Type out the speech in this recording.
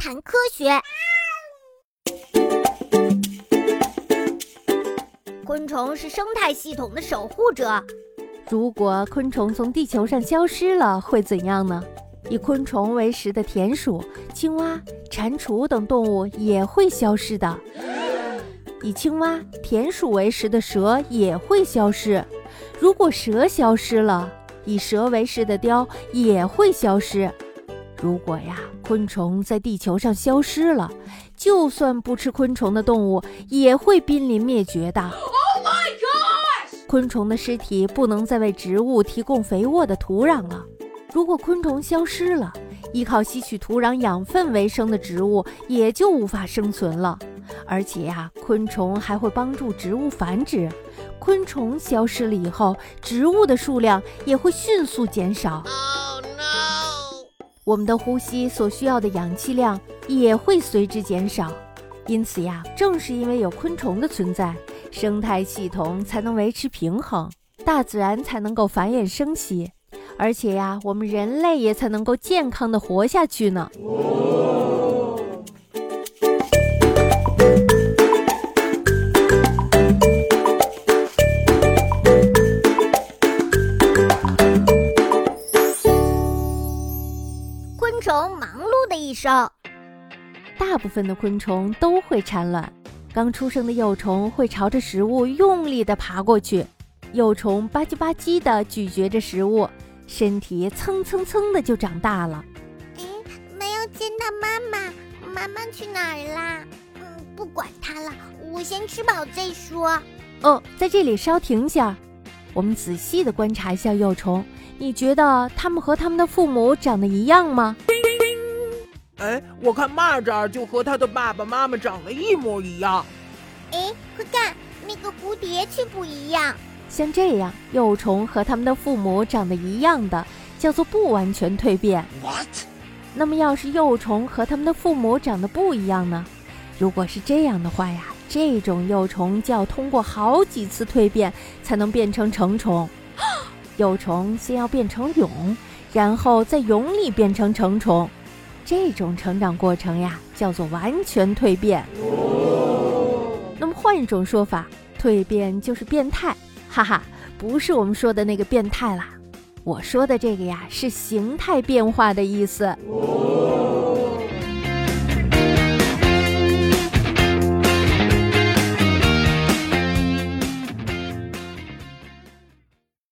谈科学。昆虫是生态系统的守护者。如果昆虫从地球上消失了，会怎样呢？以昆虫为食的田鼠、青蛙、蟾蜍等动物也会消失的。以青蛙、田鼠为食的蛇也会消失。如果蛇消失了，以蛇为食的雕也会消失。如果呀，昆虫在地球上消失了，就算不吃昆虫的动物也会濒临灭绝的。昆虫的尸体不能再为植物提供肥沃的土壤了。如果昆虫消失了，依靠吸取土壤养分为生的植物也就无法生存了。而且呀，昆虫还会帮助植物繁殖。昆虫消失了以后，植物的数量也会迅速减少。我们的呼吸所需要的氧气量也会随之减少。因此呀，正是因为有昆虫的存在。生态系统才能维持平衡，大自然才能够繁衍生息，而且呀，我们人类也才能够健康的活下去呢。昆虫忙碌的一生，大部分的昆虫都会产卵。刚出生的幼虫会朝着食物用力地爬过去，幼虫吧唧吧唧地咀嚼着食物，身体蹭蹭蹭的就长大了。哎，没有见到妈妈，妈妈去哪儿啦？嗯，不管它了，我先吃饱再说。哦，在这里稍停下，我们仔细的观察一下幼虫，你觉得它们和它们的父母长得一样吗？哎，我看蚂蚱就和它的爸爸妈妈长得一模一样。哎，快看，那个蝴蝶却不一样。像这样，幼虫和它们的父母长得一样的，叫做不完全蜕变。What？那么，要是幼虫和它们的父母长得不一样呢？如果是这样的话呀，这种幼虫就要通过好几次蜕变才能变成成虫。幼虫先要变成蛹，然后在蛹里变成成虫。这种成长过程呀，叫做完全蜕变。那么换一种说法，蜕变就是变态，哈哈，不是我们说的那个变态啦。我说的这个呀，是形态变化的意思。